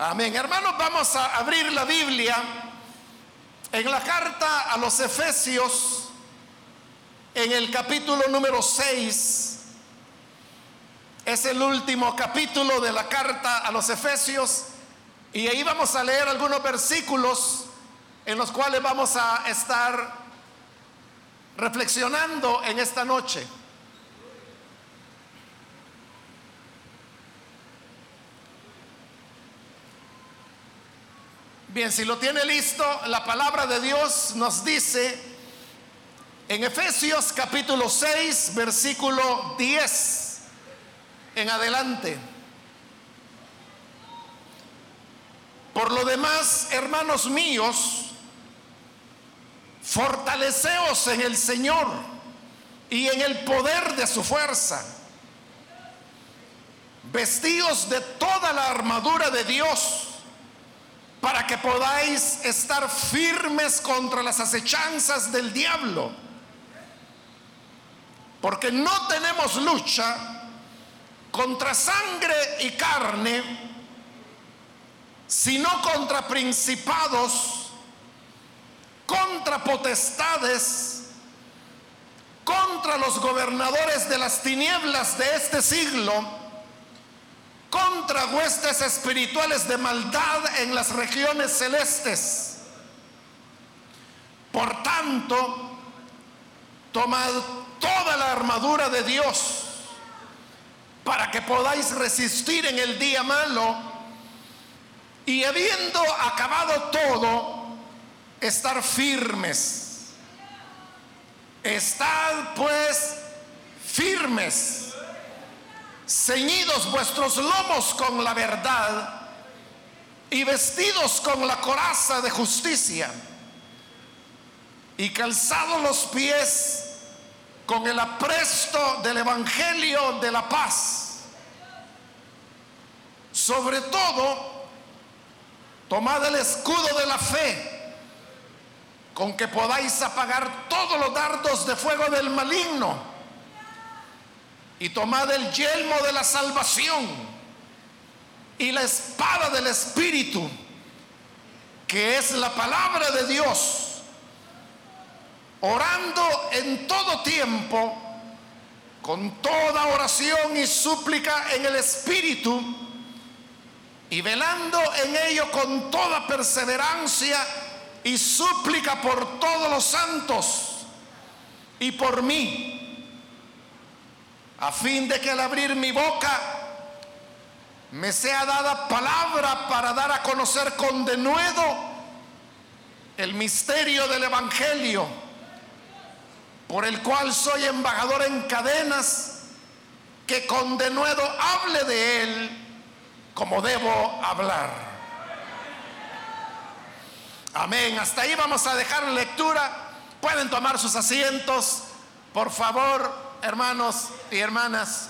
Amén. Hermanos, vamos a abrir la Biblia en la carta a los Efesios, en el capítulo número 6. Es el último capítulo de la carta a los Efesios. Y ahí vamos a leer algunos versículos en los cuales vamos a estar reflexionando en esta noche. Bien, si lo tiene listo, la palabra de Dios nos dice en Efesios capítulo 6, versículo 10 en adelante. Por lo demás, hermanos míos, fortaleceos en el Señor y en el poder de su fuerza. Vestíos de toda la armadura de Dios para que podáis estar firmes contra las acechanzas del diablo. Porque no tenemos lucha contra sangre y carne, sino contra principados, contra potestades, contra los gobernadores de las tinieblas de este siglo contra huestes espirituales de maldad en las regiones celestes. Por tanto, tomad toda la armadura de Dios para que podáis resistir en el día malo y habiendo acabado todo, estar firmes. Estad pues firmes ceñidos vuestros lomos con la verdad y vestidos con la coraza de justicia y calzados los pies con el apresto del Evangelio de la paz. Sobre todo, tomad el escudo de la fe con que podáis apagar todos los dardos de fuego del maligno y tomad el yelmo de la salvación y la espada del Espíritu, que es la palabra de Dios, orando en todo tiempo, con toda oración y súplica en el Espíritu, y velando en ello con toda perseverancia y súplica por todos los santos y por mí a fin de que al abrir mi boca me sea dada palabra para dar a conocer con denuedo el misterio del Evangelio, por el cual soy embajador en cadenas, que con denuedo hable de él como debo hablar. Amén. Hasta ahí vamos a dejar la lectura. Pueden tomar sus asientos, por favor hermanos y hermanas,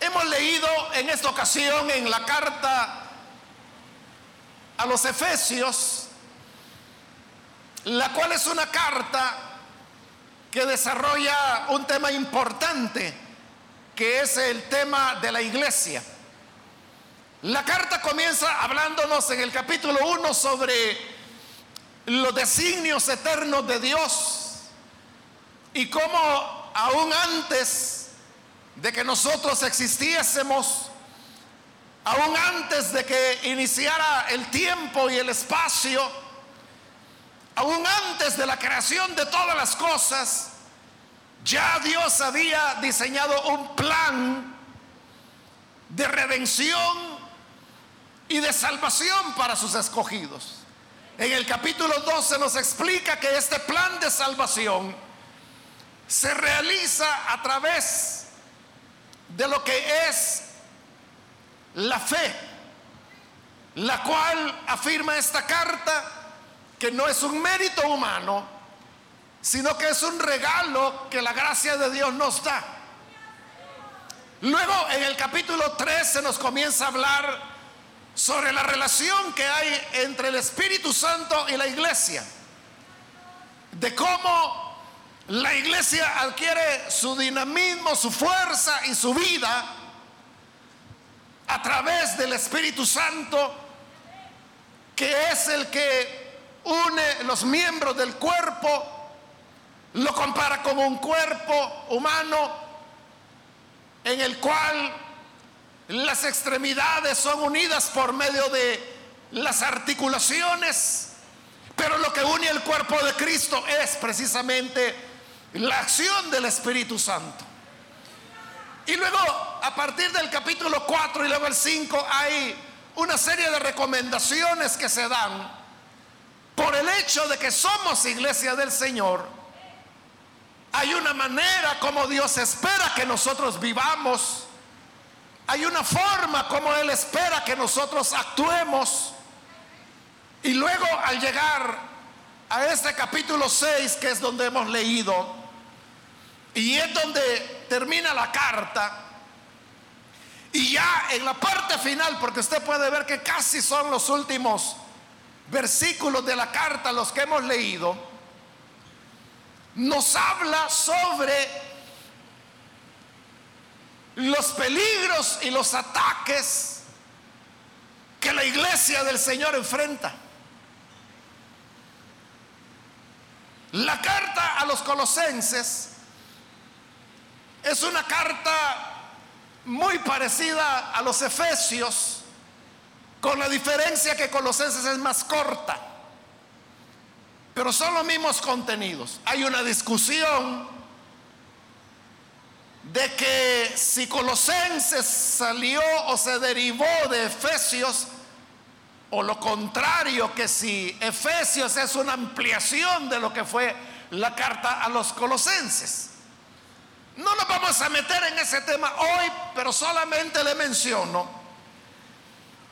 hemos leído en esta ocasión en la carta a los Efesios, la cual es una carta que desarrolla un tema importante, que es el tema de la iglesia. La carta comienza hablándonos en el capítulo 1 sobre los designios eternos de Dios y cómo aún antes de que nosotros existiésemos, aún antes de que iniciara el tiempo y el espacio, aún antes de la creación de todas las cosas, ya Dios había diseñado un plan de redención y de salvación para sus escogidos. En el capítulo 12 nos explica que este plan de salvación se realiza a través de lo que es la fe, la cual afirma esta carta que no es un mérito humano, sino que es un regalo que la gracia de Dios nos da. Luego en el capítulo 13 nos comienza a hablar sobre la relación que hay entre el Espíritu Santo y la iglesia, de cómo la iglesia adquiere su dinamismo, su fuerza y su vida a través del Espíritu Santo, que es el que une los miembros del cuerpo, lo compara con un cuerpo humano en el cual las extremidades son unidas por medio de las articulaciones, pero lo que une el cuerpo de Cristo es precisamente la acción del Espíritu Santo. Y luego, a partir del capítulo 4 y luego el 5, hay una serie de recomendaciones que se dan por el hecho de que somos iglesia del Señor. Hay una manera como Dios espera que nosotros vivamos. Hay una forma como Él espera que nosotros actuemos. Y luego al llegar a este capítulo 6, que es donde hemos leído, y es donde termina la carta, y ya en la parte final, porque usted puede ver que casi son los últimos versículos de la carta los que hemos leído, nos habla sobre los peligros y los ataques que la iglesia del Señor enfrenta. La carta a los colosenses es una carta muy parecida a los efesios, con la diferencia que colosenses es más corta, pero son los mismos contenidos. Hay una discusión de que si colosenses salió o se derivó de efesios, o lo contrario, que si Efesios es una ampliación de lo que fue la carta a los colosenses. No nos vamos a meter en ese tema hoy, pero solamente le menciono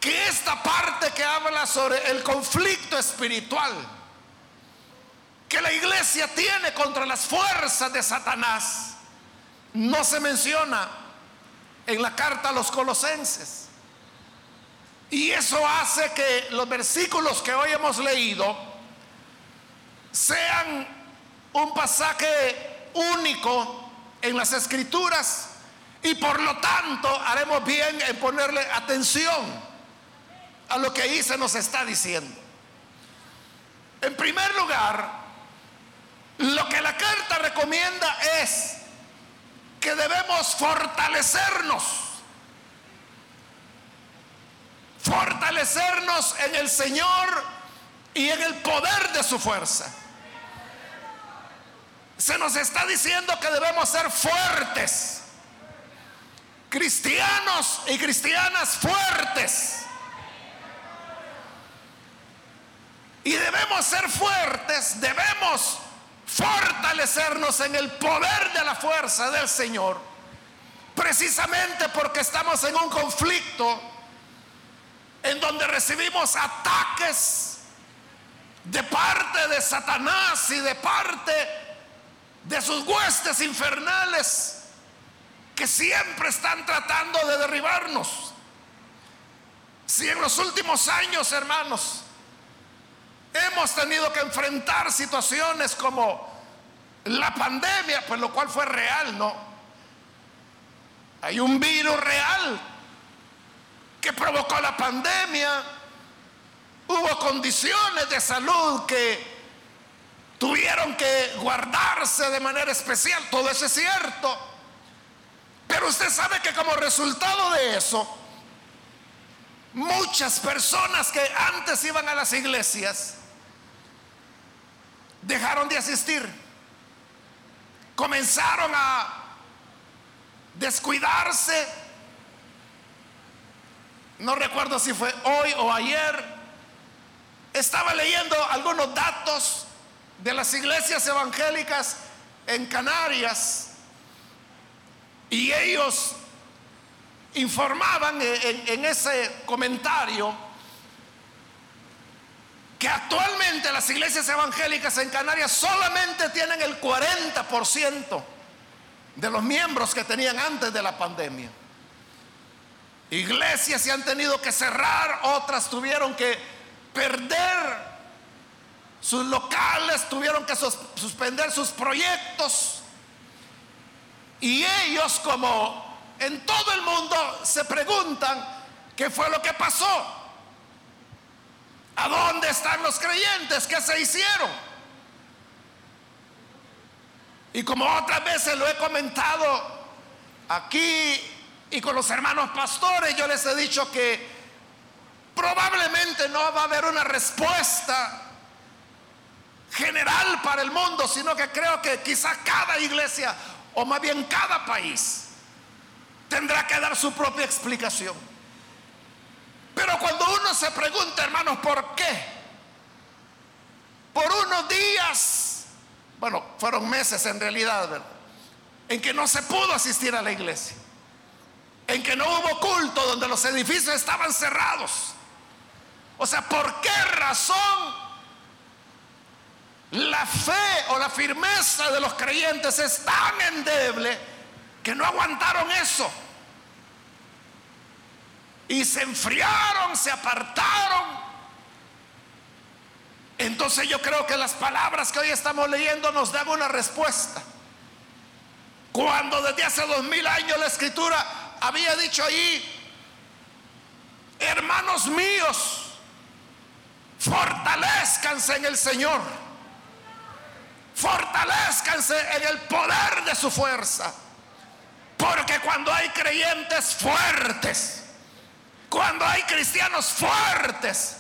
que esta parte que habla sobre el conflicto espiritual que la iglesia tiene contra las fuerzas de Satanás no se menciona en la carta a los colosenses. Y eso hace que los versículos que hoy hemos leído sean un pasaje único en las escrituras y por lo tanto haremos bien en ponerle atención a lo que ahí se nos está diciendo. En primer lugar, lo que la carta recomienda es que debemos fortalecernos fortalecernos en el Señor y en el poder de su fuerza. Se nos está diciendo que debemos ser fuertes, cristianos y cristianas fuertes. Y debemos ser fuertes, debemos fortalecernos en el poder de la fuerza del Señor, precisamente porque estamos en un conflicto en donde recibimos ataques de parte de Satanás y de parte de sus huestes infernales que siempre están tratando de derribarnos. Si en los últimos años, hermanos, hemos tenido que enfrentar situaciones como la pandemia, pues lo cual fue real, ¿no? Hay un virus real que provocó la pandemia. Hubo condiciones de salud que tuvieron que guardarse de manera especial. Todo eso es cierto. Pero usted sabe que como resultado de eso, muchas personas que antes iban a las iglesias dejaron de asistir. Comenzaron a descuidarse no recuerdo si fue hoy o ayer, estaba leyendo algunos datos de las iglesias evangélicas en Canarias y ellos informaban en, ese comentario que actualmente las iglesias evangélicas en Canarias solamente tienen el 40% de los miembros que tenían antes de la pandemia. Iglesias se han tenido que cerrar, otras tuvieron que perder sus locales tuvieron que suspender sus proyectos. Y ellos, como en todo el mundo, se preguntan qué fue lo que pasó. ¿A dónde están los creyentes? ¿Qué se hicieron? Y como otras veces lo he comentado aquí y con los hermanos pastores, yo les he dicho que probablemente no va a haber una respuesta general para el mundo, sino que creo que quizá cada iglesia, o más bien cada país, tendrá que dar su propia explicación. Pero cuando uno se pregunta, hermanos, ¿por qué? Por unos días, bueno, fueron meses en realidad. En que no se pudo asistir a la iglesia. En que no hubo culto, donde los edificios estaban cerrados. O sea, ¿por qué razón la fe o la firmeza de los creyentes es tan endeble que no aguantaron eso. Y se enfriaron, se apartaron. Entonces yo creo que las palabras que hoy estamos leyendo nos dan una respuesta. Cuando desde hace dos mil años la escritura había dicho ahí, hermanos míos, fortalezcanse en el Señor Fortalezcanse en el poder de su fuerza. Porque cuando hay creyentes fuertes, cuando hay cristianos fuertes,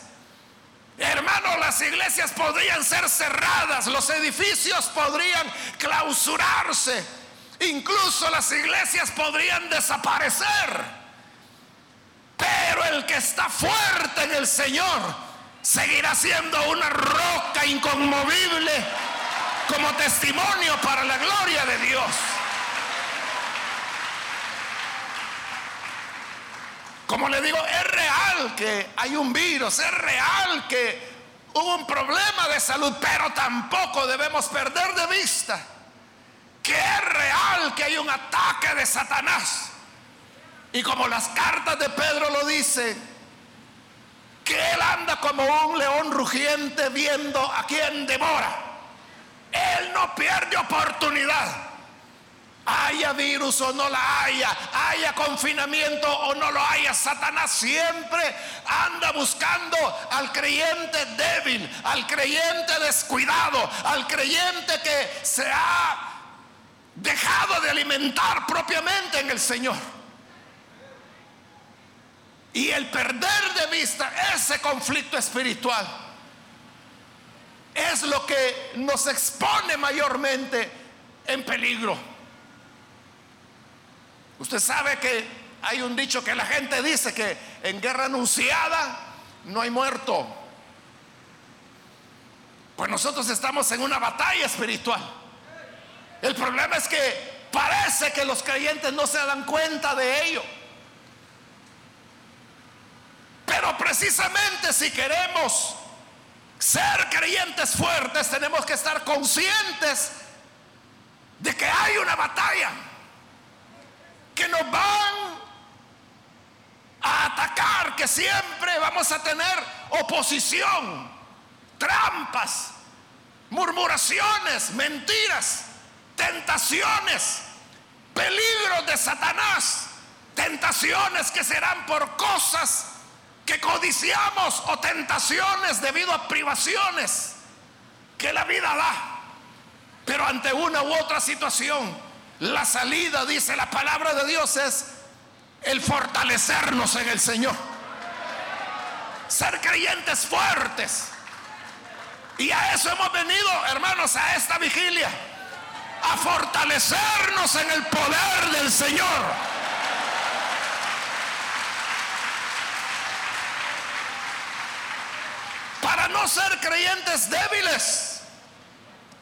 hermanos, las iglesias podrían ser cerradas, los edificios podrían clausurarse, incluso las iglesias podrían desaparecer. Pero el que está fuerte en el Señor seguirá siendo una roca inconmovible como testimonio para la gloria de Dios. Como le digo, es real que hay un virus, es real que hubo un problema de salud, pero tampoco debemos perder de vista que es real que hay un ataque de Satanás. Y como las cartas de Pedro lo dicen, que él anda como un león rugiente viendo a quien devora. Él no pierde oportunidad. Haya virus o no la haya, haya confinamiento o no lo haya, Satanás siempre anda buscando al creyente débil, al creyente descuidado, al creyente que se ha dejado de alimentar propiamente en el Señor. Y el perder de vista ese conflicto espiritual es lo que nos expone mayormente en peligro. Usted sabe que hay un dicho que la gente dice que en guerra anunciada no hay muerto. Pues nosotros estamos en una batalla espiritual. El problema es que parece que los creyentes no se dan cuenta de ello. Pero precisamente si queremos ser creyentes fuertes tenemos que estar conscientes de que hay una batalla, que nos van a atacar, que siempre vamos a tener oposición, trampas, murmuraciones, mentiras, tentaciones, peligros de Satanás, tentaciones que serán por cosas que codiciamos o tentaciones debido a privaciones que la vida da. Pero ante una u otra situación, la salida, dice la palabra de Dios, es el fortalecernos en el Señor. Ser creyentes fuertes. Y a eso hemos venido, hermanos, a esta vigilia. A fortalecernos en el poder del Señor para no ser creyentes débiles,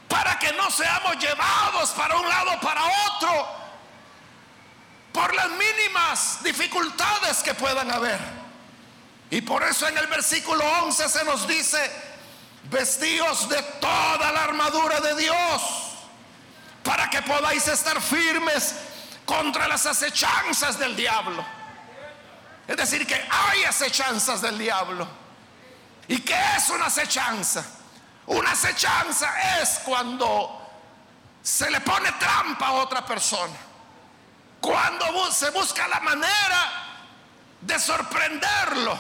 para que no seamos llevados para un lado o para otro por las mínimas dificultades que puedan haber. Y por eso en el versículo 11 se nos dice, vestidos de toda la armadura de Dios, para que podáis estar firmes contra las acechanzas del diablo. Es decir, que hay acechanzas del diablo. ¿Y qué es una acechanza? Una acechanza es cuando se le pone trampa a otra persona. Cuando se busca la manera de sorprenderlo.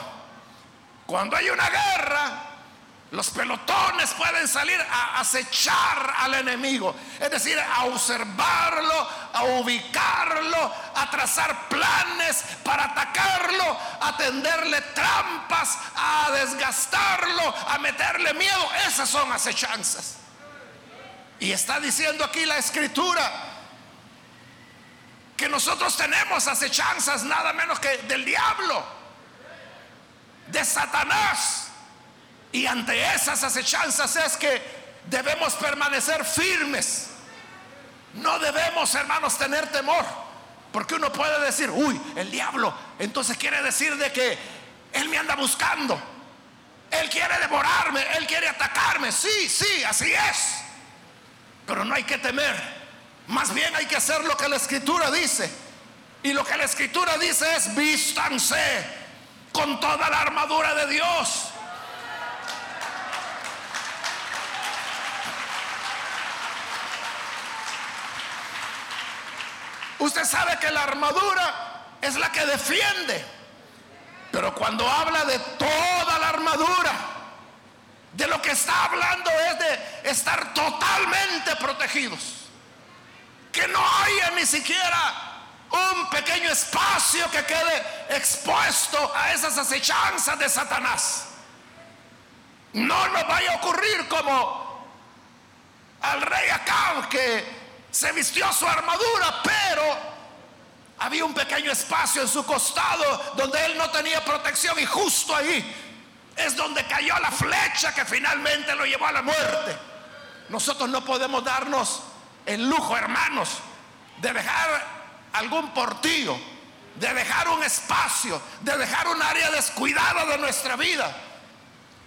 Cuando hay una guerra, los pelotones pueden salir a acechar al enemigo, es decir, a observarlo, a ubicarlo, a trazar planes para atacarlo, a tenderle trampas, a desgastarlo, a meterle miedo. Esas son acechanzas. Y está diciendo aquí la escritura que nosotros tenemos acechanzas nada menos que del diablo, de Satanás. Y ante esas acechanzas es que debemos permanecer firmes. No debemos, hermanos, tener temor. Porque uno puede decir, uy, el diablo. Entonces quiere decir de que él me anda buscando. Él quiere devorarme, él quiere atacarme. Sí, sí, así es. Pero no hay que temer. Más bien hay que hacer lo que la escritura dice. Y lo que la escritura dice es, vístanse con toda la armadura de Dios Usted sabe que la armadura es la que defiende. Pero cuando habla de toda la armadura, de lo que está hablando es de estar totalmente protegidos. Que no haya ni siquiera un pequeño espacio que quede expuesto a esas acechanzas de Satanás. No nos vaya a ocurrir como al rey Acab que se vistió su armadura, pero había un pequeño espacio en su costado donde él no tenía protección y justo ahí es donde cayó la flecha que finalmente lo llevó a la muerte. Nosotros no podemos darnos el lujo, hermanos, de dejar algún portillo, de dejar un espacio, de dejar un área descuidada de nuestra vida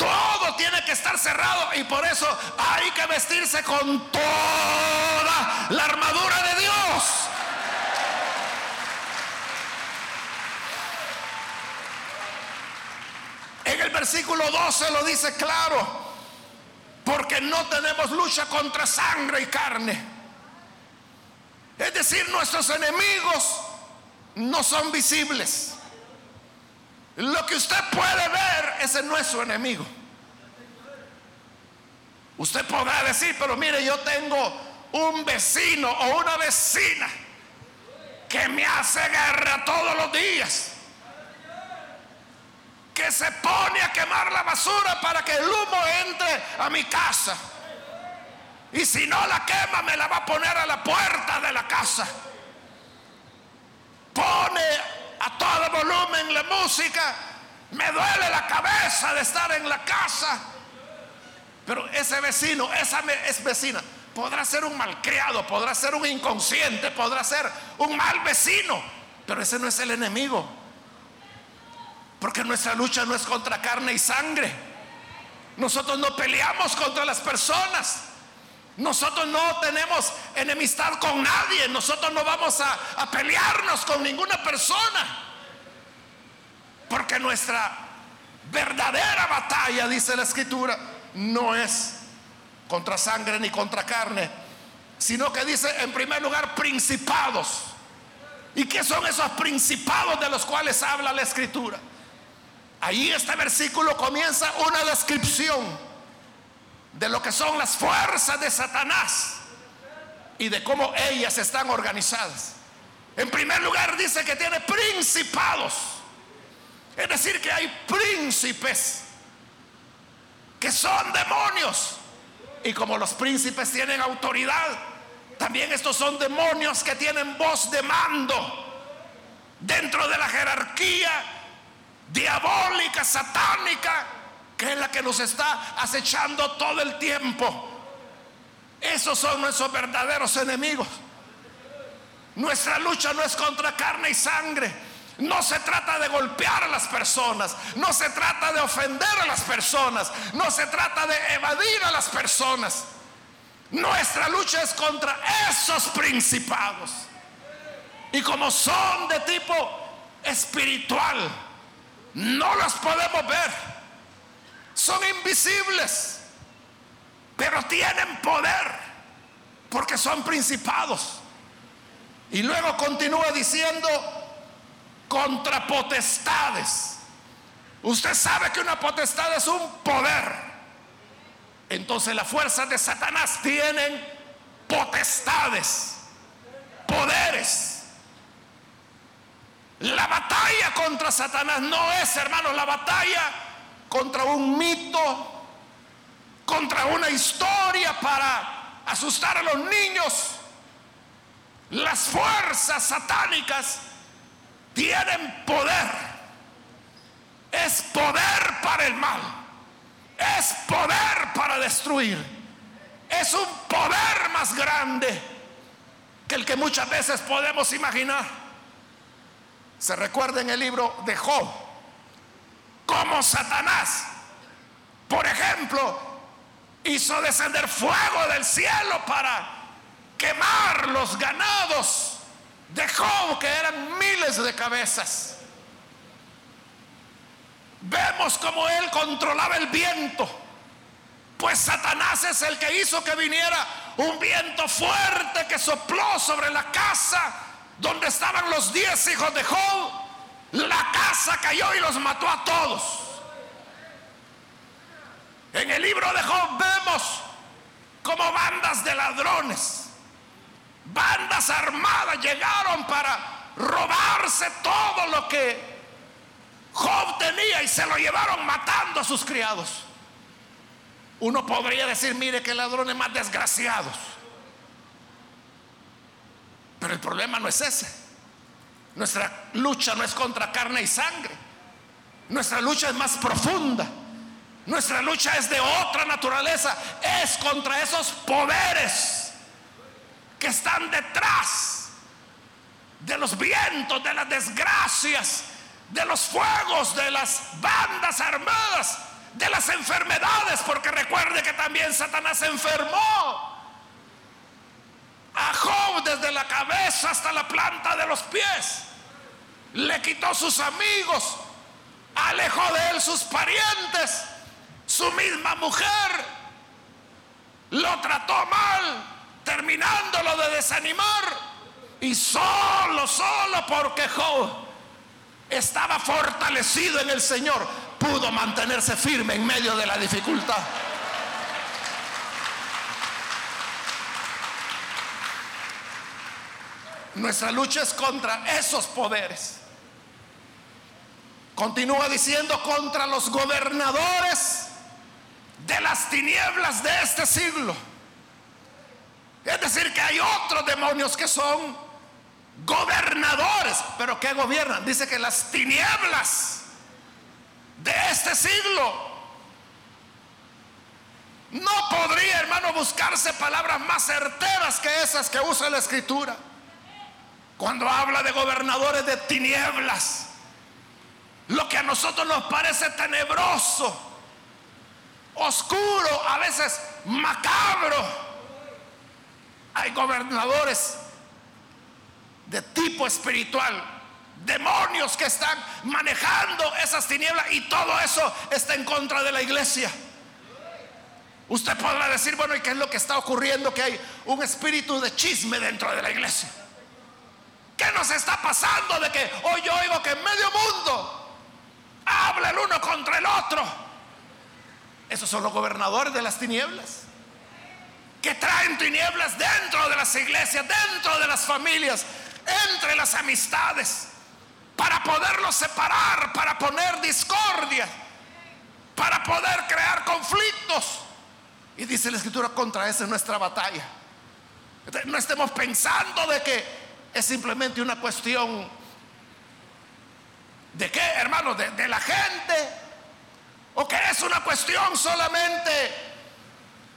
todo tiene que estar cerrado y por eso hay que vestirse con toda la armadura de Dios. En el versículo 12 lo dice claro, porque no tenemos lucha contra sangre y carne. Es decir, nuestros enemigos no son visibles. Lo que usted puede ver, ese no es su enemigo. Usted podrá decir, pero mire, yo tengo un vecino o una vecina que me hace guerra todos los días. Que se pone a quemar la basura para que el humo entre a mi casa. Y si no la quema, me la va a poner Pone a todo volumen la música. Me duele la cabeza de estar en la casa. Pero ese vecino, esa es vecina, podrá ser un malcriado, podrá ser un inconsciente, podrá ser un mal vecino, pero ese no es el enemigo. Porque nuestra lucha no es contra carne y sangre. Nosotros no peleamos contra las personas. Nosotros no tenemos enemistad con nadie. Nosotros no vamos a, pelearnos con ninguna persona. Porque nuestra verdadera batalla, dice la escritura, no es contra sangre ni contra carne, sino que dice en primer lugar principados. ¿Y qué son esos principados de los cuales habla la escritura? Ahí este versículo comienza una descripción de lo que son las fuerzas de Satanás y de cómo ellas están organizadas. En primer lugar dice que tiene principados, es decir, que hay príncipes que son demonios. Y como los príncipes tienen autoridad, también estos son demonios que tienen voz de mando dentro de la jerarquía diabólica, satánica que es la que nos está acechando todo el tiempo. Esos son nuestros verdaderos enemigos. Nuestra lucha no es contra carne y sangre. No se trata de golpear a las personas, no se trata de ofender a las personas, no se trata de evadir a las personas. Nuestra lucha es contra esos principados. Y como son de tipo espiritual, no los podemos ver son invisibles. pero tienen poder porque son principados. Y luego continúa diciendo contra potestades. Usted sabe que una potestad es un poder. Entonces las fuerzas de Satanás tienen potestades, poderes. La batalla contra Satanás no es, hermanos, la batalla contra un mito, contra una historia para asustar a los niños. Las fuerzas satánicas tienen poder. Es poder para el mal. Es poder para destruir. Es un poder más grande que el que muchas veces podemos imaginar. Se recuerda en el libro de Job como Satanás, por ejemplo, hizo descender fuego del cielo para quemar los ganados de Job, que eran miles de cabezas. Vemos como él controlaba el viento, pues Satanás es el que hizo que viniera un viento fuerte que sopló sobre la casa donde estaban los diez hijos de Job. La casa cayó y los mató a todos. En el libro de Job vemos como bandas de ladrones, bandas armadas llegaron para robarse todo lo que Job tenía y se lo llevaron matando a sus criados. Uno podría decir, mire qué ladrones más desgraciados. Pero el problema no es ese. Nuestra lucha no es contra carne y sangre. Nuestra lucha es más profunda. Nuestra lucha es de otra naturaleza. Es contra esos poderes que están detrás de los vientos, de las desgracias, de los fuegos, de las bandas armadas, de las enfermedades, porque recuerde que también Satanás enfermó a Job desde la cabeza hasta la planta de los pies. Le quitó sus amigos, alejó de él sus parientes, su misma mujer lo trató mal, terminándolo de desanimar. Y solo, solo porque Job estaba fortalecido en el Señor, pudo mantenerse firme en medio de la dificultad. Nuestra lucha es contra esos poderes. Continúa diciendo contra los gobernadores de las tinieblas de este siglo. Es decir, que hay otros demonios que son gobernadores, pero que gobiernan. Dice que las tinieblas de este siglo no podría, hermano, buscarse palabras más certeras que esas que usa la escritura. Cuando habla de gobernadores de tinieblas, lo que a nosotros nos parece tenebroso, oscuro, a veces macabro, hay gobernadores de tipo espiritual, demonios que están manejando esas tinieblas y todo eso está en contra de la iglesia. Usted podrá decir, bueno, ¿y qué es lo que está ocurriendo? Que hay un espíritu de chisme dentro de la iglesia. ¿Qué nos está pasando de que hoy yo oigo que en medio mundo habla el uno contra el otro? Esos son los gobernadores de las tinieblas. Que traen tinieblas dentro de las iglesias, dentro de las familias, entre las amistades, para poderlos separar, para poner discordia, para poder crear conflictos. Y dice la escritura, contra esa es nuestra batalla. No estemos pensando de que es simplemente una cuestión de qué, hermano, de, de la gente, o que es una cuestión solamente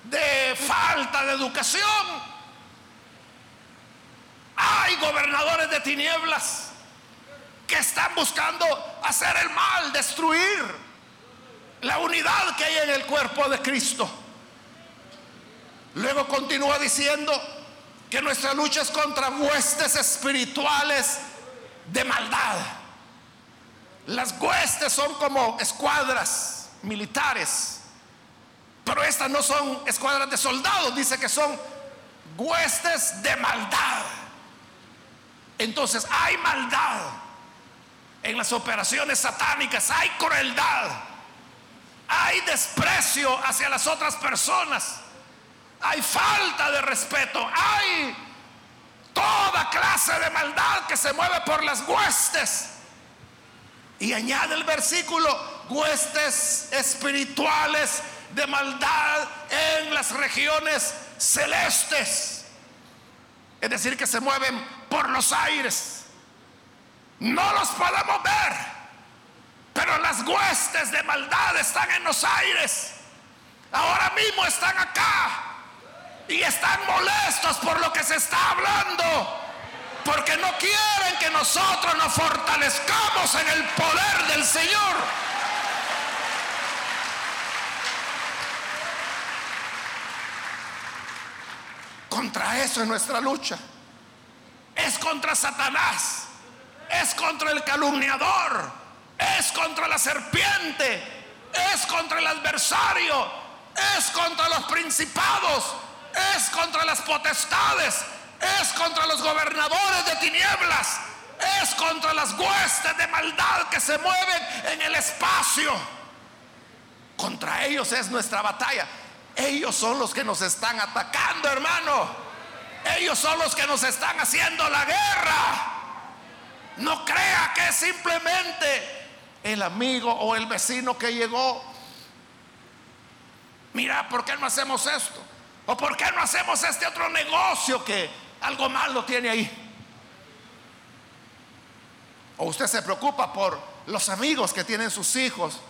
de falta de educación. Hay gobernadores de tinieblas que están buscando hacer el mal, destruir la unidad que hay en el cuerpo de Cristo. Luego continúa diciendo, que nuestra lucha es contra huestes espirituales de maldad. Las huestes son como escuadras militares Pero estas no son escuadras de soldados, dice que son huestes de maldad. Entonces hay maldad en las operaciones satánicas, hay crueldad, hay desprecio hacia las otras personas, hay falta de respeto, hay toda clase de maldad que se mueve por las huestes. Y añade el versículo, huestes espirituales de maldad en las regiones celestes. Es decir, que se mueven por los aires. No los podemos ver, pero las huestes de maldad están en los aires. Ahora mismo están acá y están molestos por lo que se está hablando. Porque no quieren que nosotros nos fortalezcamos en el poder del Señor. Contra eso es nuestra lucha. Es contra Satanás. Es contra el calumniador. Es contra la serpiente. Es contra el adversario. Es contra los principados. Es contra las potestades. Es contra los gobernadores de tinieblas. Es contra las huestes de maldad que se mueven en el espacio. Contra ellos es nuestra batalla. Ellos son los que nos están atacando, hermano. Ellos son los que nos están haciendo la guerra. No crea que es simplemente el amigo o el vecino que llegó. Mira, ¿por qué no hacemos esto? ¿O por qué no hacemos este otro negocio que algo malo tiene ahí? O usted se preocupa por los amigos que tienen sus hijos,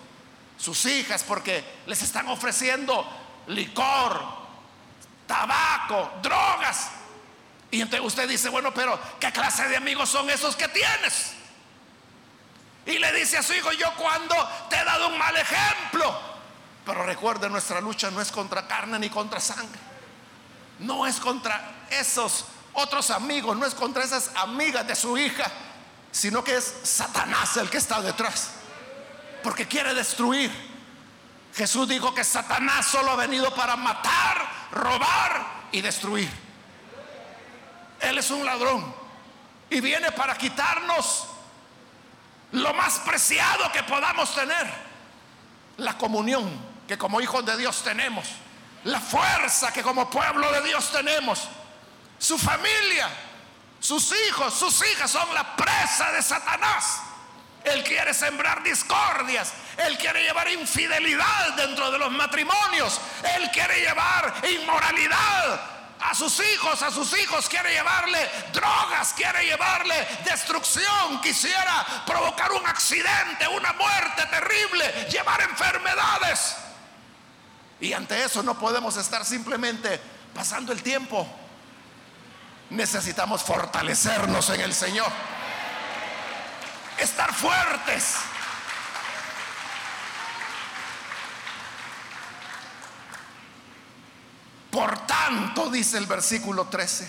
sus hijas, porque les están ofreciendo licor, tabaco, drogas. Y entonces usted dice, bueno, pero ¿qué clase de amigos son esos que tienes? Y le dice a su hijo, yo cuando te he dado un mal ejemplo. Pero recuerde, nuestra lucha no es contra carne ni contra sangre. No es contra esos otros amigos, no es contra esas amigas de su hija, sino que es Satanás el que está detrás. Porque quiere destruir. Jesús dijo que Satanás solo ha venido para matar, robar y destruir. Él es un ladrón y viene para quitarnos lo más preciado que podamos tener, la comunión que como hijos de Dios tenemos, la fuerza que como pueblo de Dios tenemos, su familia, sus hijos, sus hijas son la presa de Satanás. Él quiere sembrar discordias. Él quiere llevar infidelidad dentro de los matrimonios. Él quiere llevar inmoralidad a sus hijos, a sus hijos quiere llevarle drogas, quiere llevarle destrucción, quisiera provocar un accidente, una muerte terrible, llevar enfermedades. Y ante eso no podemos estar simplemente pasando el tiempo. Necesitamos fortalecernos en el Señor estar fuertes. Por tanto, dice el versículo 13,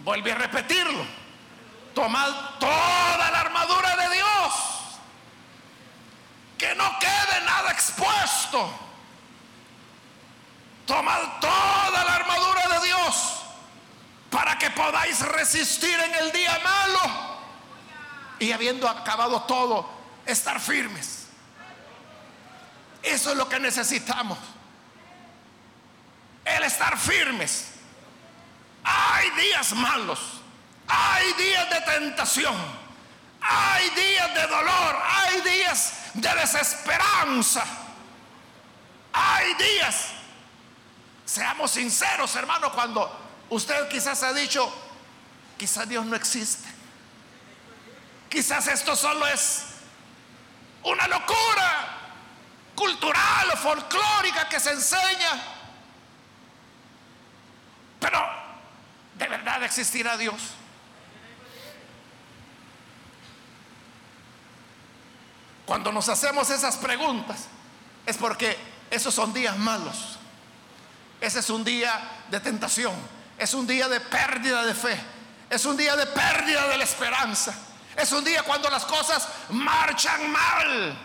vuelve a repetirlo, tomad toda la armadura de Dios, que no quede nada expuesto. Tomad toda la armadura de Dios para que podáis resistir en el día malo y habiendo acabado todo, estar firmes. Eso es lo que necesitamos. El estar firmes. Hay días malos, hay días de tentación, hay días de dolor, hay días de desesperanza, hay días, seamos sinceros hermano, cuando usted quizás ha dicho, quizás Dios no existe. Quizás esto solo es una locura cultural o folclórica que se enseña. Pero, ¿de verdad existirá Dios? Cuando nos hacemos esas preguntas es porque esos son días malos. Ese es un día de tentación. Es un día de pérdida de fe. Es un día de pérdida de la esperanza. Es un día cuando las cosas marchan mal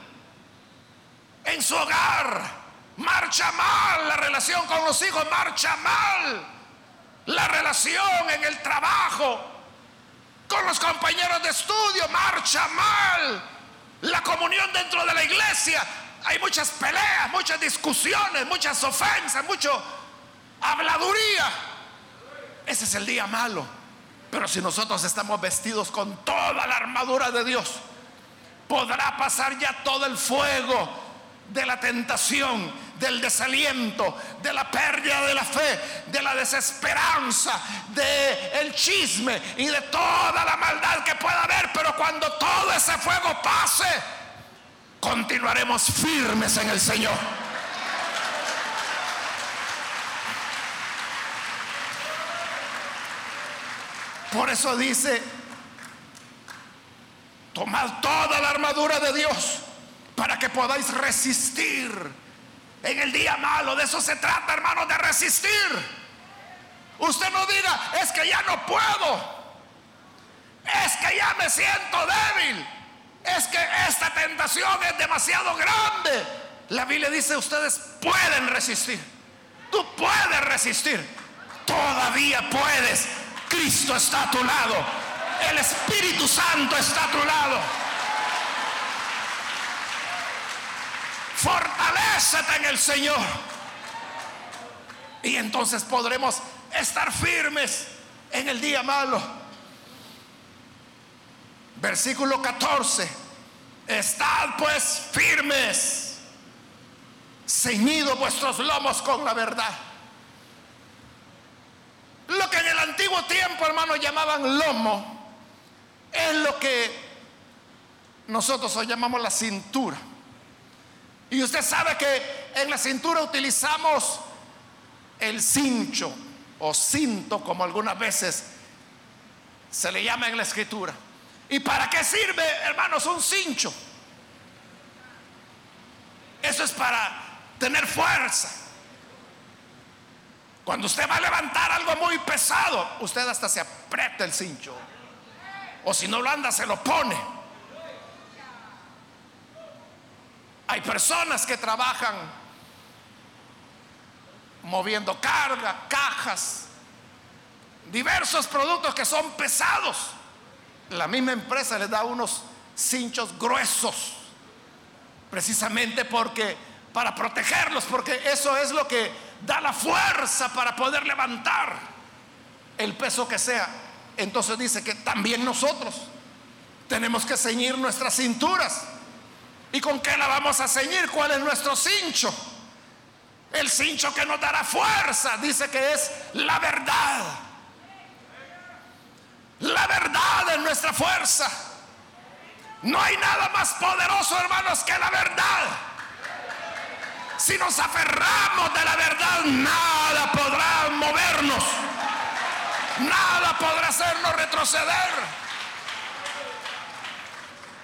en su hogar, marcha mal la relación con los hijos, marcha mal la relación en el trabajo, con los compañeros de estudio, marcha mal la comunión dentro de la iglesia. Hay muchas peleas, muchas discusiones, muchas ofensas, mucho habladuría. Ese es el día malo. Pero si nosotros estamos vestidos con toda la armadura de Dios, podrá pasar ya todo el fuego de la tentación, del desaliento, de la pérdida de la fe, de la desesperanza, de el chisme y de toda la maldad que pueda haber, pero cuando todo ese fuego pase, continuaremos firmes en el Señor. Por eso dice, tomad toda la armadura de Dios para que podáis resistir en el día malo. De eso se trata, hermano, de resistir. Usted no diga, es que ya no puedo. Es que ya me siento débil. Es que esta tentación es demasiado grande. La Biblia dice, ustedes pueden resistir. Tú puedes resistir. Todavía puedes. Cristo está a tu lado. El Espíritu Santo está a tu lado. Fortalécete en el Señor. Y entonces podremos estar firmes en el día malo. Versículo 14. Estad pues firmes, ceñidos vuestros lomos con la verdad. Lo que en el antiguo tiempo, hermano, llamaban lomo, es lo que nosotros hoy llamamos la cintura. Y usted sabe que en la cintura utilizamos el cincho o cinto, como algunas veces se le llama en la escritura. ¿Y para qué sirve, hermanos, un cincho? Eso es para tener fuerza. Cuando usted va a levantar algo muy pesado, usted hasta se aprieta el cincho. O si no lo anda, se lo pone. Hay personas que trabajan moviendo carga, cajas, diversos productos que son pesados. La misma empresa les da unos cinchos gruesos, precisamente porque, para protegerlos, porque eso es lo que da la fuerza para poder levantar el peso que sea. Entonces dice que también nosotros tenemos que ceñir nuestras cinturas ¿Y con qué la vamos a ceñir? ¿Cuál es nuestro cincho? El cincho que nos dará fuerza, dice que es la verdad. La verdad es nuestra fuerza. No hay nada más poderoso, hermanos, que la verdad. Si nos aferramos de la verdad, nada podrá movernos. Nada podrá hacernos retroceder.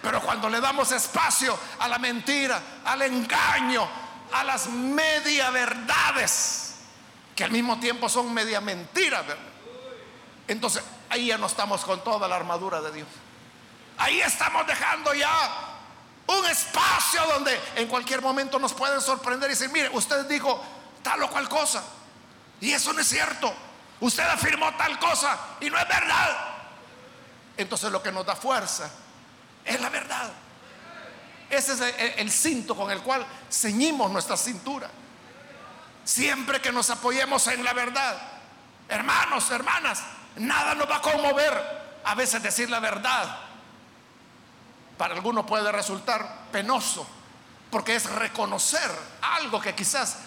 Pero cuando le damos espacio a la mentira, al engaño, a las media verdades, que al mismo tiempo son media mentiras, entonces ahí ya no estamos con toda la armadura de Dios. Ahí estamos dejando ya un espacio donde en cualquier momento nos pueden sorprender y decir, mire, usted dijo tal o cual cosa. Y eso no es cierto. Usted afirmó tal cosa y no es verdad. Entonces lo que nos da fuerza es la verdad. Ese es el, cinto con el cual ceñimos nuestra cintura. Siempre que nos apoyemos en la verdad, hermanos, hermanas, nada nos va a conmover. A veces decir la verdad para algunos puede resultar penoso, porque es reconocer algo que quizás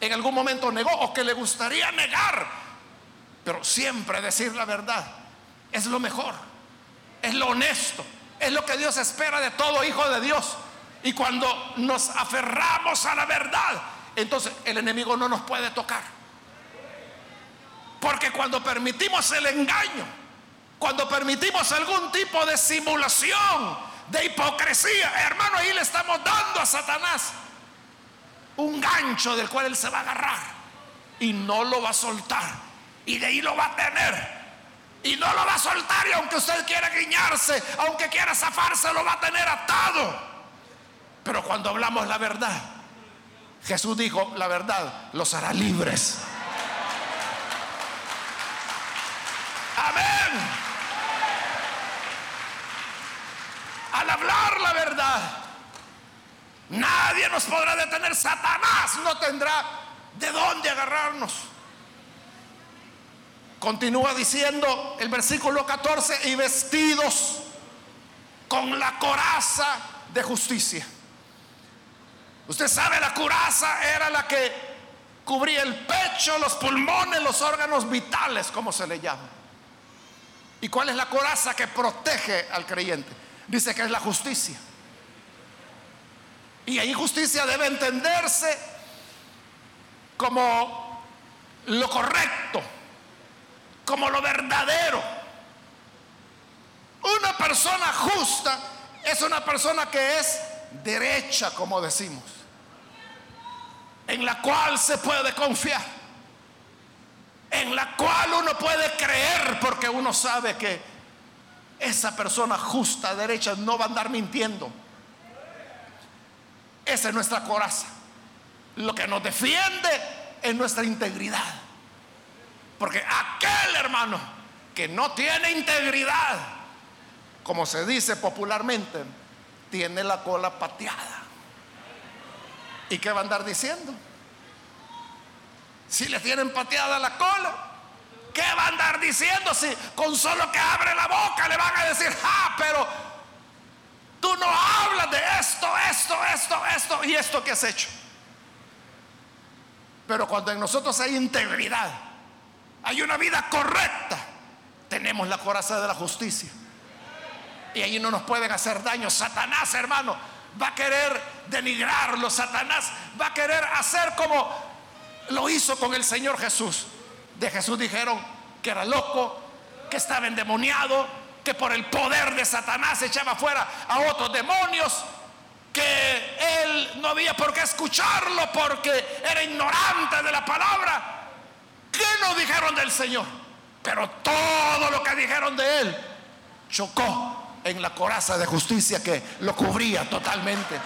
en algún momento negó o que le gustaría negar. Pero siempre decir la verdad es lo mejor, es lo honesto es lo que Dios espera de todo hijo de Dios. Y cuando nos aferramos a la verdad, entonces el enemigo no nos puede tocar. Porque cuando permitimos el engaño, cuando permitimos algún tipo de simulación, de hipocresía, hermano, ahí le estamos dando a Satanás un gancho del cual él se va a agarrar y no lo va a soltar. Y de ahí lo va a tener y no lo va a soltar y aunque usted quiera guiñarse, aunque quiera zafarse, lo va a tener atado. Pero cuando hablamos la verdad, Jesús dijo, la verdad, los hará libres. Amén. Al hablar la verdad, nadie nos podrá detener. Satanás no tendrá de dónde agarrarnos. Continúa diciendo el versículo 14, y vestidos con la coraza de justicia. Usted sabe, la coraza era la que cubría el pecho, los pulmones, los órganos vitales, como se le llama. ¿Y cuál es la coraza que protege al creyente? Dice que es la justicia. Y ahí justicia debe entenderse como lo correcto, como lo verdadero. Una persona justa es una persona que es derecha, como decimos, en la cual se puede confiar, en la cual uno puede creer porque uno sabe que esa persona justa, derecha, no va a andar mintiendo. Esa es nuestra coraza. Lo que nos defiende es nuestra integridad. Porque aquel hermano que no tiene integridad, como se dice popularmente, tiene la cola pateada. ¿Y qué va a andar diciendo? Si le tienen pateada la cola, ¿qué va a andar diciendo si con solo que abre la boca le van a decir, ah, pero tú no hablas de esto, esto, esto, esto y esto que has hecho? Pero cuando en nosotros hay integridad, hay una vida correcta, tenemos la coraza de la justicia. Y ahí no nos pueden hacer daño. Satanás, hermano, va a querer denigrarlo. Satanás va a querer hacer como lo hizo con el Señor Jesús. De Jesús dijeron que era loco, que estaba endemoniado, que por el poder de Satanás echaba fuera a otros demonios, que él no había por qué escucharlo porque era ignorante de la palabra. ¿Qué nos dijeron del Señor? Pero todo lo que dijeron de Él chocó en la coraza de justicia que lo cubría totalmente.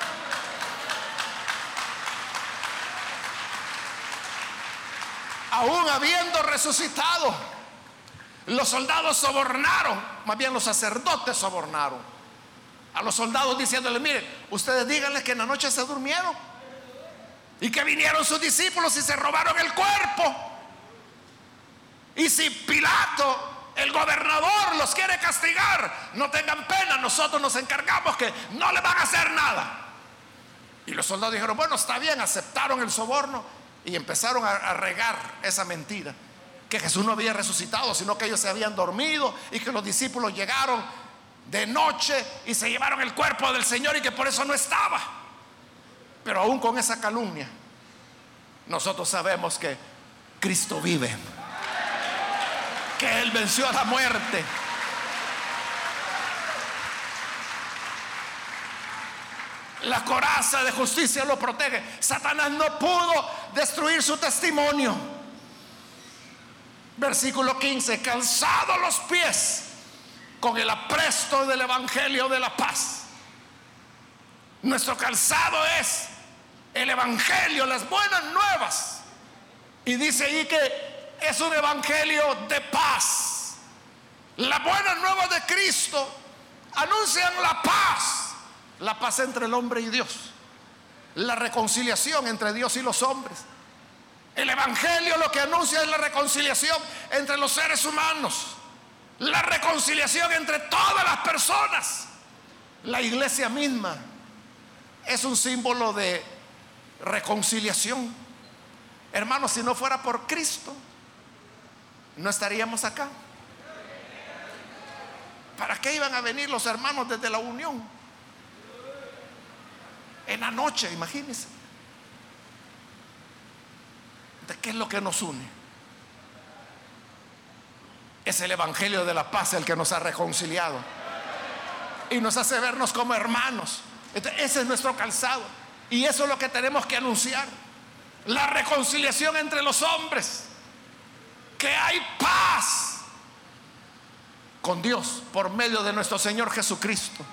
Aún habiendo resucitado, los soldados sobornaron, más bien los sacerdotes sobornaron a los soldados diciéndoles, miren, ustedes díganles que en la noche se durmieron y que vinieron sus discípulos y se robaron el cuerpo. Y si Pilato, el gobernador, los quiere castigar, no tengan pena, nosotros nos encargamos que no le van a hacer nada. Y los soldados dijeron, bueno, está bien, aceptaron el soborno y empezaron a, regar esa mentira, que Jesús no había resucitado, sino que ellos se habían dormido y que los discípulos llegaron de noche y se llevaron el cuerpo del Señor y que por eso no estaba. Pero aún con esa calumnia, nosotros sabemos que Cristo vive que Él venció a la muerte. La coraza de justicia lo protege. Satanás no pudo destruir su testimonio. Versículo 15, calzado los pies con el apresto del Evangelio de la paz. Nuestro calzado es el Evangelio, las buenas nuevas. Y dice ahí que es un evangelio de paz. La buena nueva de Cristo anuncian la paz, la paz entre el hombre y Dios, la reconciliación entre Dios y los hombres. El evangelio lo que anuncia es la reconciliación entre los seres humanos, la reconciliación entre todas las personas. La iglesia misma es un símbolo de reconciliación. Hermanos, si no fuera por Cristo, no estaríamos acá. ¿Para qué iban a venir los hermanos desde la unión? En la noche, imagínense. ¿De qué es lo que nos une? Es el Evangelio de la paz el que nos ha reconciliado y nos hace vernos como hermanos. ese es nuestro calzado y eso es lo que tenemos que anunciar. La reconciliación entre los hombres que hay paz con Dios por medio de nuestro Señor Jesucristo.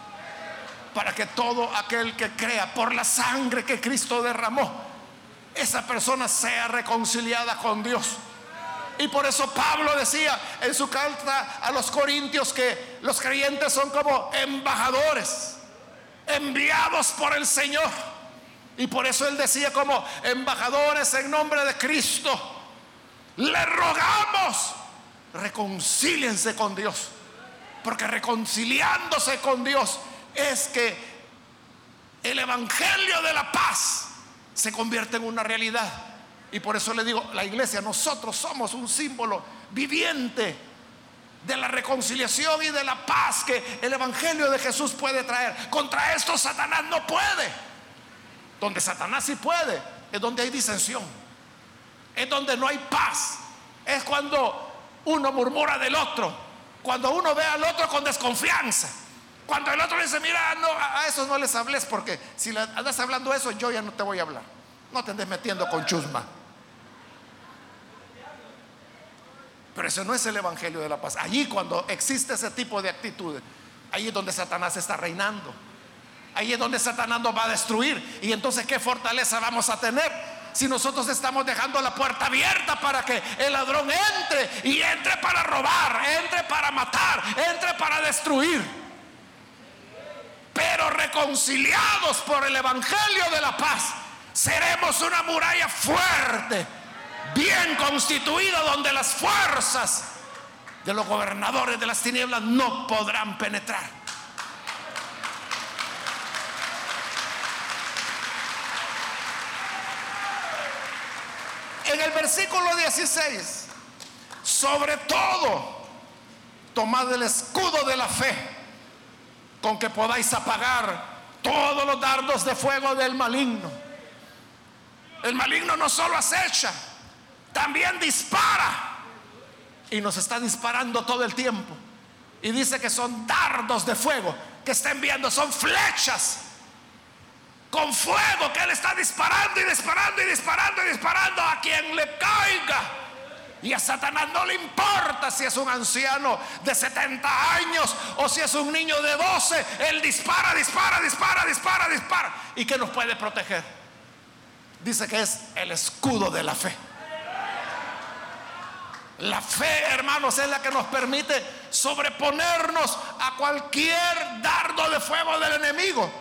Para que todo aquel que crea por la sangre que Cristo derramó esa persona sea reconciliada con Dios. Y por eso Pablo decía en su carta a los corintios que los creyentes son como embajadores, enviados por el Señor. Y por eso él decía como embajadores en nombre de Cristo, le rogamos, reconcíliense con Dios. Porque reconciliándose con Dios es que el Evangelio de la paz se convierte en una realidad. Y por eso le digo, la iglesia, nosotros somos un símbolo viviente de la reconciliación y de la paz que el Evangelio de Jesús puede traer. Contra esto Satanás no puede. Donde Satanás sí puede, es donde hay disensión. Es donde no hay paz. Es cuando uno murmura del otro. Cuando uno ve al otro con desconfianza. Cuando el otro dice, mira, no, a esos no les hables porque si andas hablando eso, yo ya no te voy a hablar. No te andes metiendo con chusma. Pero eso no es el Evangelio de la paz. Allí cuando existe ese tipo de actitudes, ahí es donde Satanás está reinando. Ahí es donde Satanás nos va a destruir. Y entonces, ¿qué fortaleza vamos a tener? Si nosotros estamos dejando la puerta abierta para que el ladrón entre y entre para robar, entre para matar, entre para destruir. Pero reconciliados por el Evangelio de la paz, seremos una muralla fuerte, bien constituida, donde las fuerzas de los gobernadores de las tinieblas no podrán penetrar. En el versículo 16, sobre todo, tomad el escudo de la fe con que podáis apagar todos los dardos de fuego del maligno. El maligno no solo acecha, también dispara. Y nos está disparando todo el tiempo. Y dice que son dardos de fuego que está enviando, son flechas con fuego que Él está disparando y disparando y disparando y disparando a quien le caiga. Y a Satanás no le importa si es un anciano de 70 años o si es un niño de 12. Él dispara, dispara, dispara, dispara, dispara. ¿Y que nos puede proteger? Dice que es el escudo de la fe. La fe, hermanos, es la que nos permite sobreponernos a cualquier dardo de fuego del enemigo.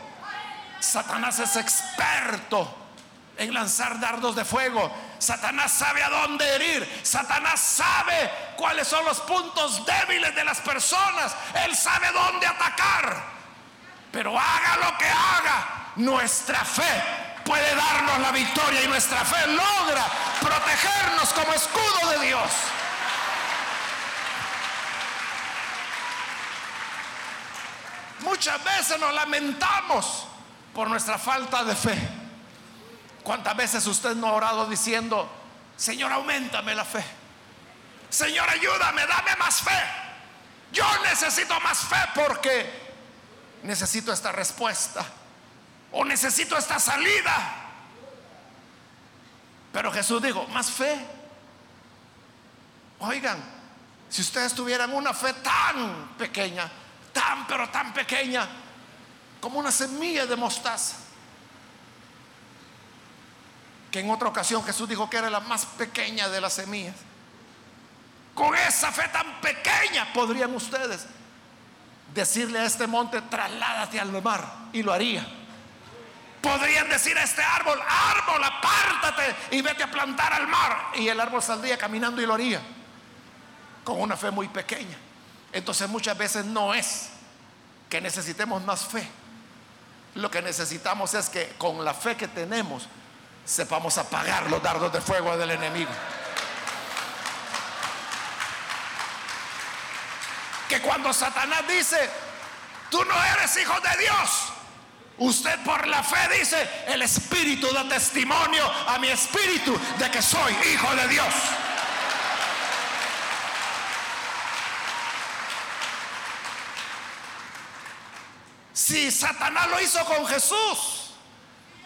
Satanás es experto en lanzar dardos de fuego. Satanás sabe a dónde herir. Satanás sabe cuáles son los puntos débiles de las personas. Él sabe dónde atacar. Pero haga lo que haga, nuestra fe puede darnos la victoria y nuestra fe logra protegernos como escudo de Dios. Muchas veces nos lamentamos por nuestra falta de fe. ¿Cuántas veces usted no ha orado diciendo, Señor, aumentame la fe? Señor, ayúdame, dame más fe. Yo necesito más fe porque necesito esta respuesta o necesito esta salida. Pero Jesús dijo, más fe. Oigan, si ustedes tuvieran una fe tan pequeña, tan pero tan pequeña, como una semilla de mostaza. Que en otra ocasión Jesús dijo que era la más pequeña de las semillas. Con esa fe tan pequeña podrían ustedes decirle a este monte, trasládate al mar, y lo haría. Podrían decir a este árbol, árbol, apártate y vete a plantar al mar. Y el árbol saldría caminando y lo haría. Con una fe muy pequeña. Entonces muchas veces no es que necesitemos más fe lo que necesitamos es que con la fe que tenemos sepamos apagar los dardos de fuego del enemigo. Que cuando Satanás dice, tú no eres hijo de Dios, usted por la fe dice, el Espíritu da testimonio a mi espíritu de que soy hijo de Dios. Si Satanás lo hizo con Jesús,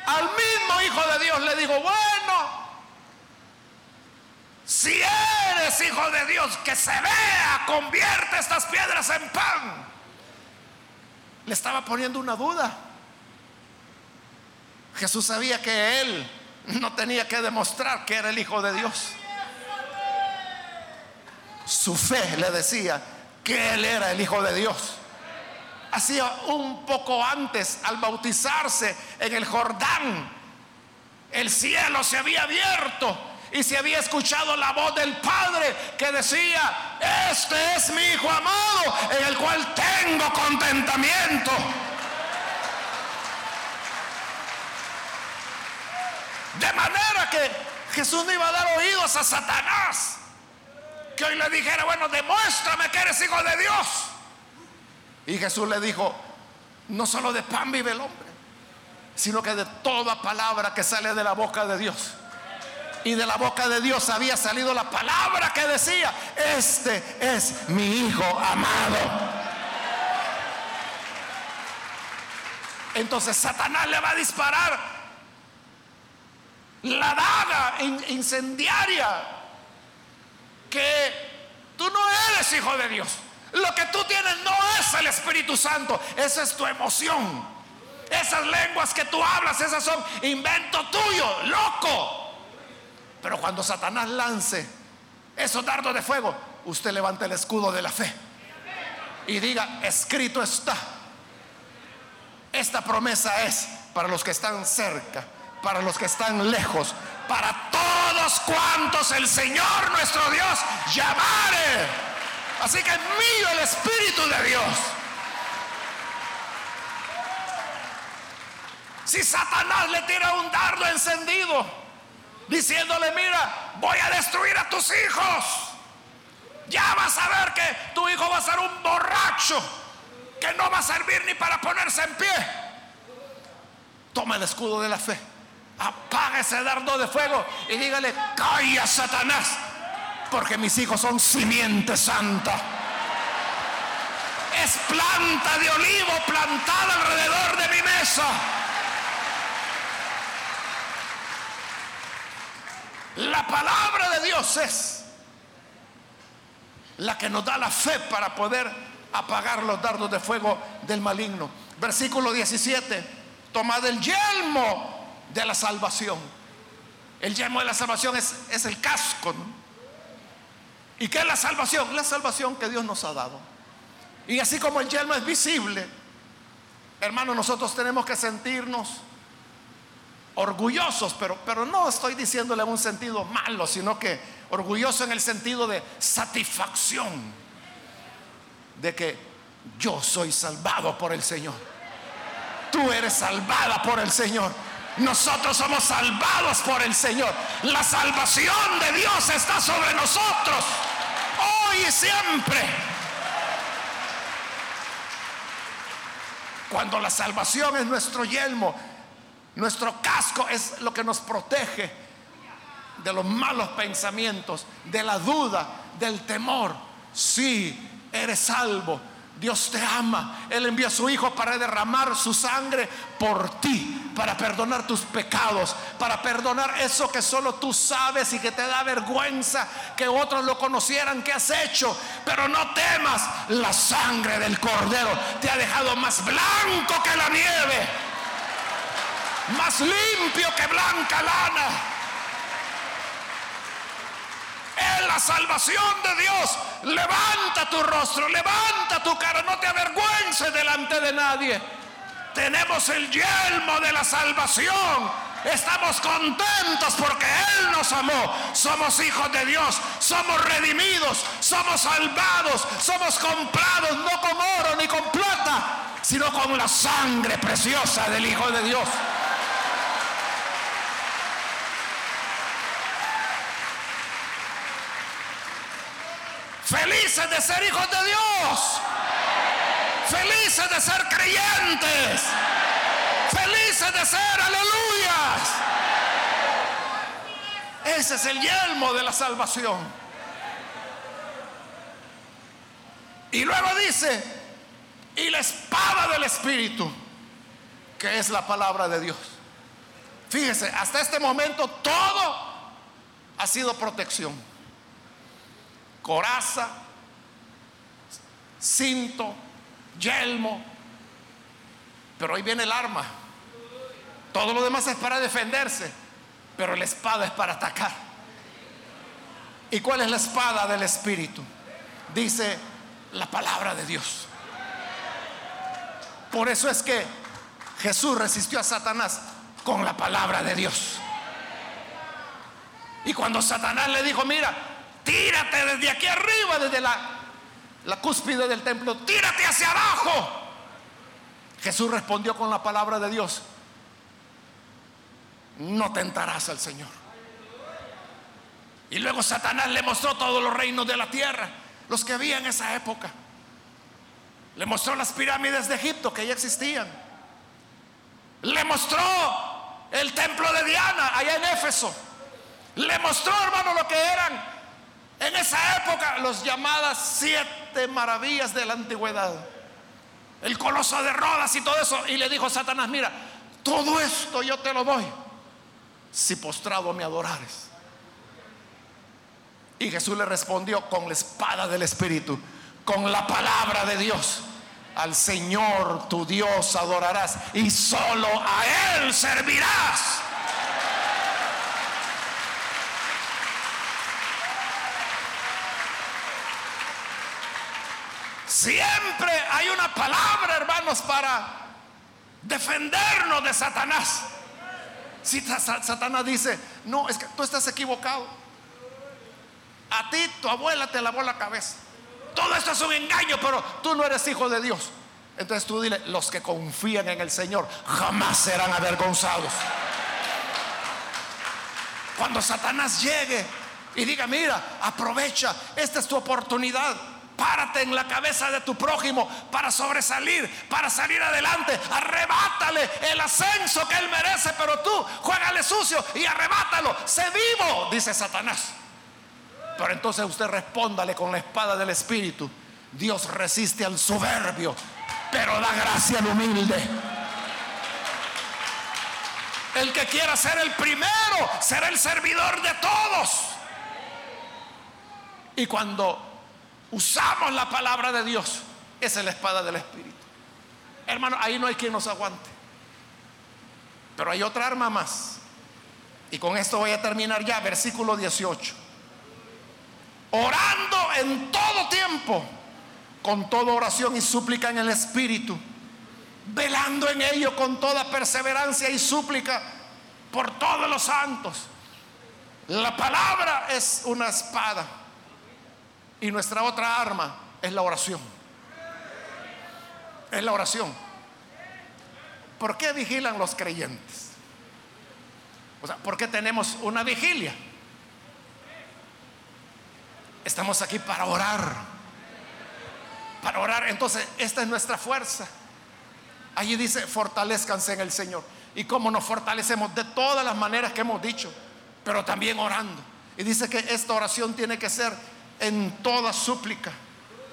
al mismo Hijo de Dios le digo, bueno, si eres Hijo de Dios, que se vea, convierte estas piedras en pan. Le estaba poniendo una duda. Jesús sabía que él no tenía que demostrar que era el Hijo de Dios. Su fe le decía que Él era el Hijo de Dios. Hacía un poco antes, al bautizarse en el Jordán, el cielo se había abierto y se había escuchado la voz del Padre que decía, este es mi Hijo amado en el cual tengo contentamiento. De manera que Jesús no iba a dar oídos a Satanás. Que hoy le dijera, bueno, demuéstrame que eres hijo de Dios. Y Jesús le dijo, no solo de pan vive el hombre, sino que de toda palabra que sale de la boca de Dios. Y de la boca de Dios había salido la palabra que decía, este es mi hijo amado. Entonces Satanás le va a disparar la daga incendiaria que tú no eres hijo de Dios. Lo que tú tienes no es el Espíritu Santo, esa es tu emoción. Esas lenguas que tú hablas, esas son invento tuyo, loco. Pero cuando Satanás lance esos dardos de fuego, usted levanta el escudo de la fe y diga, escrito está. Esta promesa es para los que están cerca para los que están lejos, para todos cuantos el Señor nuestro Dios llamare. Así que es mío el Espíritu de Dios. Si Satanás le tira un dardo encendido, diciéndole, mira, voy a destruir a tus hijos, ya vas a ver que tu hijo va a ser un borracho, que no va a servir ni para ponerse en pie. Toma el escudo de la fe apaga ese dardo de fuego y dígale, calla Satanás, porque mis hijos son simiente santa. Es planta de olivo plantada alrededor de mi mesa. La palabra de Dios es la que nos da la fe para poder apagar los dardos de fuego del maligno. Versículo 17. Tomad el yelmo de la salvación. El yelmo de la salvación es, es el casco. ¿Y qué es la salvación? La salvación que Dios nos ha dado. Y así como el yelmo es visible, hermanos, nosotros tenemos que sentirnos orgullosos, pero, pero no estoy diciéndole en un sentido malo, sino que orgulloso en el sentido de satisfacción, de que yo soy salvado por el Señor. Tú eres salvada por el Señor. Nosotros somos salvados por el Señor. La salvación de Dios está sobre nosotros. Hoy y siempre. Cuando la salvación es nuestro yelmo, nuestro casco es lo que nos protege de los malos pensamientos, de la duda, del temor. Sí, eres salvo Dios te ama. Él envía a su Hijo para derramar su sangre por ti, para perdonar tus pecados, para perdonar eso que solo tú sabes y que te da vergüenza que otros lo conocieran que has hecho. Pero no temas, la sangre del Cordero te ha dejado más blanco que la nieve, más limpio que blanca lana la salvación de Dios. Levanta tu rostro, levanta tu cara, no te avergüences delante de nadie. Tenemos el yelmo de la salvación. Estamos contentos porque Él nos amó. Somos hijos de Dios, somos redimidos, somos salvados, somos comprados no con oro ni con plata, sino con la sangre preciosa del Hijo de Dios. Felices de ser hijos de Dios. Felices de ser creyentes. Felices de ser aleluyas. Ese es el yelmo de la salvación. Y luego dice, y la espada del Espíritu, que es la palabra de Dios. Fíjese, hasta este momento todo ha sido protección coraza, cinto, yelmo. Pero hoy viene el arma. Todo lo demás es para defenderse. pero la espada es para atacar. ¿Y cuál es la espada del Espíritu? Dice la palabra de Dios. Por eso es que Jesús resistió a Satanás con la palabra de Dios. Y cuando Satanás le dijo, mira, tírate desde aquí arriba, desde la, la cúspide del templo, tírate hacia abajo. Jesús respondió con la palabra de Dios, no tentarás al Señor. Y luego Satanás le mostró todos los reinos de la tierra, los que había en esa época. Le mostró las pirámides de Egipto que ya existían. Le mostró el templo de Diana allá en Éfeso. Le mostró, hermano, lo que eran en esa época los llamadas siete maravillas de la antigüedad. El coloso de Rodas y todo eso. Y le dijo Satanás, mira, todo esto yo te lo doy si postrado me adorares. Y Jesús le respondió con la espada del Espíritu, con la palabra de Dios. Al Señor tu Dios adorarás y solo a Él servirás. Siempre hay una palabra, hermanos, para defendernos de Satanás. Si Satanás dice, no, es que tú estás equivocado. A ti tu abuela te lavó la cabeza. Todo esto es un engaño, pero tú no eres hijo de Dios. Entonces tú dile, los que confían en el Señor jamás serán avergonzados. Cuando Satanás llegue y diga, mira, aprovecha, esta es tu oportunidad Párate en la cabeza de tu prójimo para sobresalir, para salir adelante. Arrebátale el ascenso que él merece, pero tú juégale sucio y arrebátalo. Sé vivo, dice Satanás. Pero entonces usted respóndale con la espada del Espíritu. Dios resiste al soberbio, pero da gracia al humilde. El que quiera ser el primero será el servidor de todos. Y cuando usamos la palabra de Dios, esa es la espada del Espíritu. Hermano, ahí no hay quien nos aguante. Pero hay otra arma más. Y con esto voy a terminar ya, versículo 18. Orando en todo tiempo, con toda oración y súplica en el Espíritu, velando en ello con toda perseverancia y súplica por todos los santos. La palabra es una espada y nuestra otra arma es la oración. Es la oración. ¿Por qué vigilan los creyentes? O sea, ¿por qué tenemos una vigilia? Estamos aquí para orar. Para orar. Entonces, esta es nuestra fuerza. Allí dice, fortalezcanse en el Señor. ¿Y cómo nos fortalecemos? De todas las maneras que hemos dicho, pero también orando. Y dice que esta oración tiene que ser en toda súplica,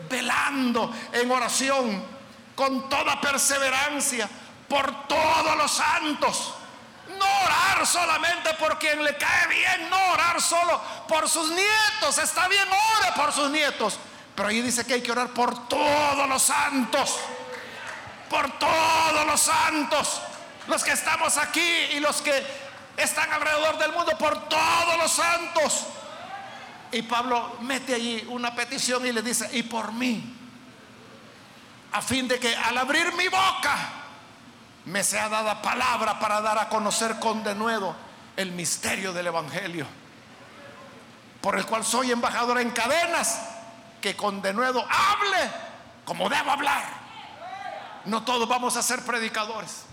velando en oración, con toda perseverancia, por todos los santos. No orar solamente por quien le cae bien, no orar solo por sus nietos. Está bien, ore por sus nietos. Pero ahí dice que hay que orar por todos los santos. Por todos los santos. Los que estamos aquí y los que están alrededor del mundo. Por todos los santos. Y Pablo mete allí una petición y le dice, y por mí, a fin de que al abrir mi boca me sea dada palabra para dar a conocer con denuedo el misterio del Evangelio, por el cual soy embajador en cadenas, que con denuedo hable como debo hablar. No todos vamos a ser predicadores,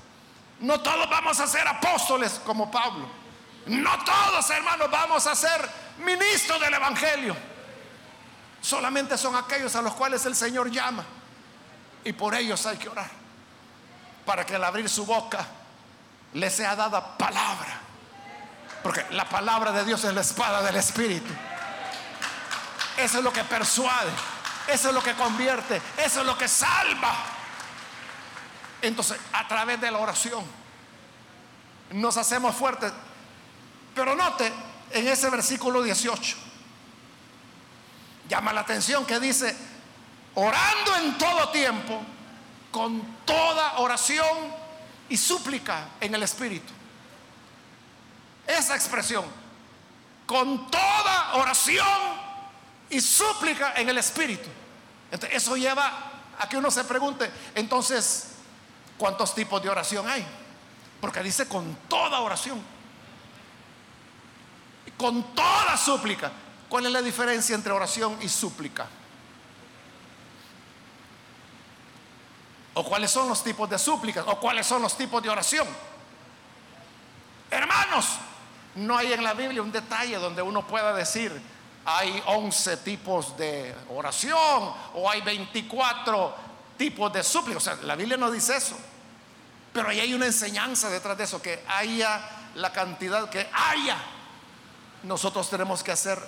no todos vamos a ser apóstoles como Pablo, no todos hermanos vamos a ser ministros del Evangelio. Solamente son aquellos a los cuales el Señor llama. Y por ellos hay que orar. Para que al abrir su boca le sea dada palabra. Porque la palabra de Dios es la espada del Espíritu. Eso es lo que persuade. Eso es lo que convierte. Eso es lo que salva. Entonces, a través de la oración, nos hacemos fuertes. Pero note, en ese versículo 18. Llama la atención que dice, orando en todo tiempo, con toda oración y súplica en el Espíritu. esa expresión, con toda oración y súplica en el Espíritu. Entonces, eso lleva a que uno se pregunte, entonces, ¿cuántos tipos de oración hay? Porque dice con toda oración, con toda súplica. ¿Cuál es la diferencia entre oración y súplica? ¿O cuáles son los tipos de súplicas? ¿O cuáles son los tipos de oración? Hermanos, no hay en la Biblia un detalle donde uno pueda decir, hay 11 tipos de oración o hay 24 tipos de súplicas. O sea, la Biblia no dice eso. Pero ahí hay una enseñanza detrás de eso, que haya la cantidad que haya. Nosotros tenemos que hacer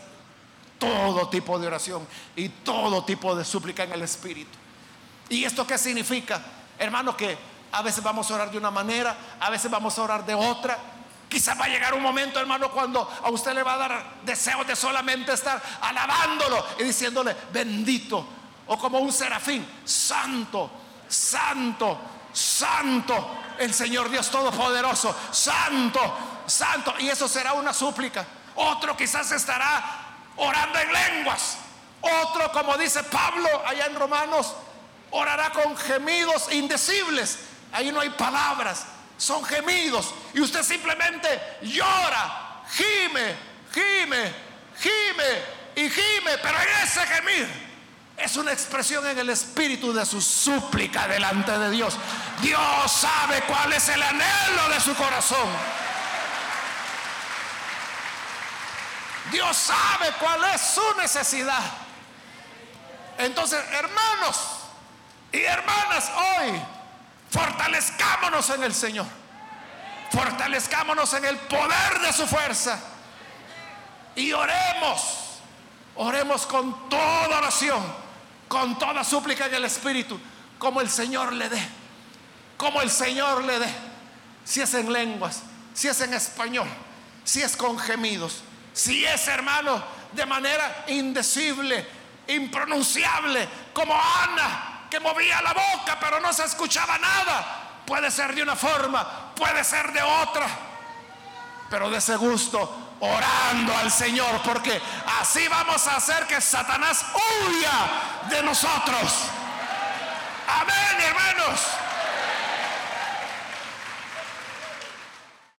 todo tipo de oración y todo tipo de súplica en el Espíritu. ¿Y esto qué significa? Hermano, que a veces vamos a orar de una manera, a veces vamos a orar de otra. Quizás va a llegar un momento, hermano, cuando a usted le va a dar deseo de solamente estar alabándolo y diciéndole, bendito, o como un serafín, santo, santo, santo, el Señor Dios Todopoderoso, santo, santo. Y eso será una súplica. Otro quizás estará orando en lenguas. Otro, como dice Pablo allá en Romanos, orará con gemidos indecibles. Ahí no hay palabras, son gemidos. Y usted simplemente llora, gime, gime, gime y gime. Pero en ese gemir es una expresión en el espíritu de su súplica delante de Dios. Dios sabe cuál es el anhelo de su corazón. Dios sabe cuál es su necesidad. Entonces, hermanos y hermanas, hoy fortalezcámonos en el Señor. Fortalezcámonos en el poder de su fuerza. Y oremos. Oremos con toda oración, con toda súplica en el Espíritu, como el Señor le dé. Como el Señor le dé. Si es en lenguas, si es en español, si es con gemidos si es hermano de manera indecible, impronunciable, como Ana, que movía la boca pero no se escuchaba nada, puede ser de una forma, puede ser de otra, pero de ese gusto orando al Señor, porque así vamos a hacer que Satanás huya de nosotros. Amén, hermanos.